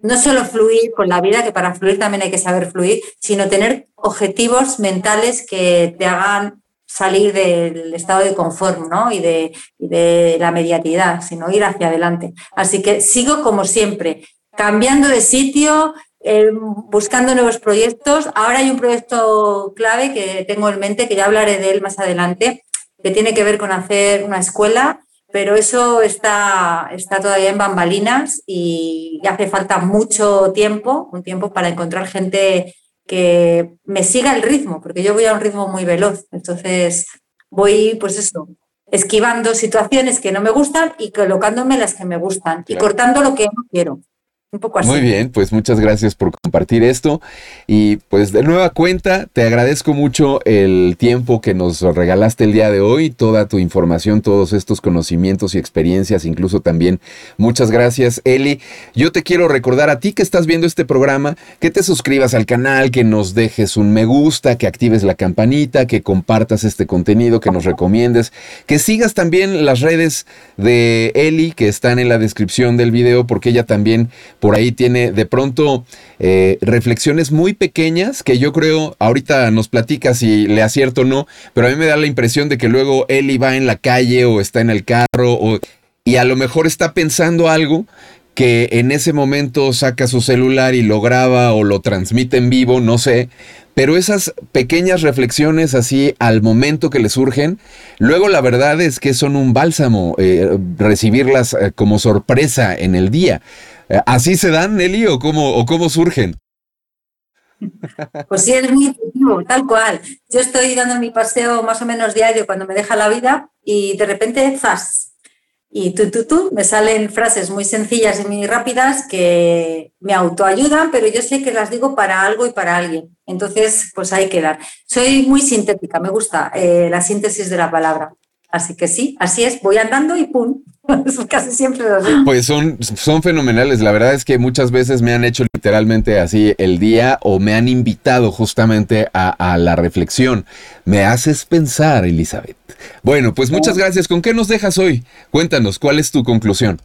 no solo fluir con la vida, que para fluir también hay que saber fluir, sino tener objetivos mentales que te hagan salir del estado de confort y, de, de la mediatidad, sino ir hacia adelante. Así que sigo como siempre, cambiando de sitio, eh, buscando nuevos proyectos. Ahora hay un proyecto clave que tengo en mente, que ya hablaré de él más adelante, que tiene que ver con hacer una escuela, pero eso está, está todavía en bambalinas y hace falta mucho tiempo, un tiempo para encontrar gente que me siga el ritmo, porque yo voy a un ritmo muy veloz. Entonces voy, pues eso, esquivando situaciones que no me gustan y colocándome las que me gustan y cortando lo que no quiero.
Muy bien, pues muchas gracias por compartir esto. Y pues de nueva cuenta, te agradezco mucho el tiempo que nos regalaste el día de hoy, toda tu información, todos estos conocimientos y experiencias, incluso también. Muchas gracias, Eli. Yo te quiero recordar a ti que estás viendo este programa, que te suscribas al canal, que nos dejes un me gusta, que actives la campanita, que compartas este contenido, que nos recomiendes, que sigas también las redes de Eli, que están en la descripción del video, porque ella también por ahí tiene de pronto eh, reflexiones muy pequeñas que yo creo, ahorita nos platica si le acierto o no, pero a mí me da la impresión de que luego Eli va en la calle o está en el carro y a lo mejor está pensando algo que en ese momento saca su celular y lo graba o lo transmite en vivo, no sé, pero esas pequeñas reflexiones así al momento que le surgen, luego la verdad es que son un bálsamo eh, recibirlas eh, como sorpresa en el día. Eh, ¿Así se dan, Nelly, o cómo, o cómo surgen?
Pues sí, es muy efectivo, tal cual. Yo estoy dando mi paseo más o menos diario cuando me deja la vida y de repente, ¡zas! Y tú, tú, tú, me salen frases muy sencillas y muy rápidas que me autoayudan, pero yo sé que las digo para algo y para alguien. Entonces, pues hay que dar. Soy muy sintética, me gusta eh, la síntesis de la palabra. Así que sí, así es, voy andando y ¡pum! Casi siempre
Pues son, son fenomenales. La verdad es que muchas veces me han hecho literalmente así el día o me han invitado justamente a, a la reflexión. Me haces pensar, Elizabeth. Bueno, pues muchas gracias. ¿Con qué nos dejas hoy? Cuéntanos, ¿cuál es tu conclusión?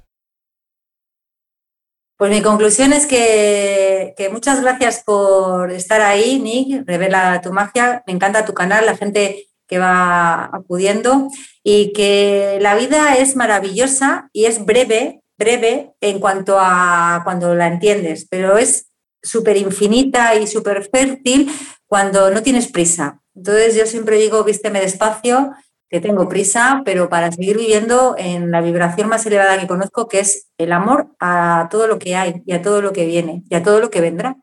Pues mi conclusión es que, que, muchas gracias por estar ahí, Nick. Revela tu magia. Me encanta tu canal. La gente que va acudiendo y que la vida es maravillosa y es breve, breve en cuanto a cuando la entiendes, pero es súper infinita y súper fértil cuando no tienes prisa. Entonces yo siempre digo, vísteme despacio, que tengo prisa, pero para seguir viviendo en la vibración más elevada que conozco, que es el amor a todo lo que hay y a todo lo que viene y a todo lo que vendrá.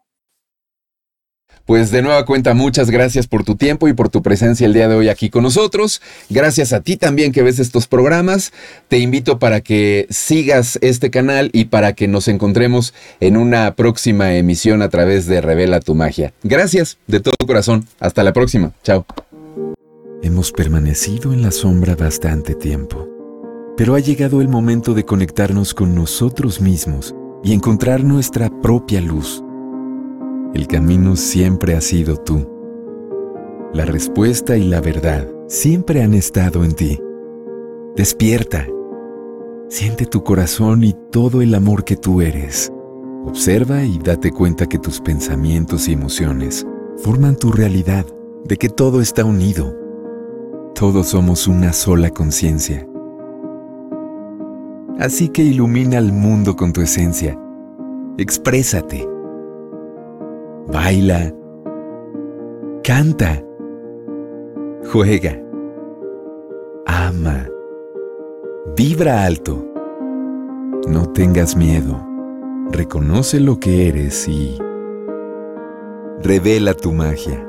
Pues de nueva cuenta, muchas gracias por tu tiempo y por tu presencia el día de hoy aquí con nosotros. Gracias a ti también que ves estos programas. Te invito para que sigas este canal y para que nos encontremos en una próxima emisión a través de Revela tu Magia. Gracias de todo corazón. Hasta la próxima. Chao.
Hemos permanecido en la sombra bastante tiempo, pero ha llegado el momento de conectarnos con nosotros mismos y encontrar nuestra propia luz el camino siempre ha sido tú. La respuesta y la verdad siempre han estado en ti. Despierta. Siente tu corazón y todo el amor que tú eres. Observa y date cuenta que tus pensamientos y emociones forman tu realidad, de que todo está unido. Todos somos una sola conciencia. Así que ilumina al mundo con tu esencia. Exprésate baila, canta, juega, ama, vibra alto. No tengas miedo, reconoce lo que eres y revela tu magia.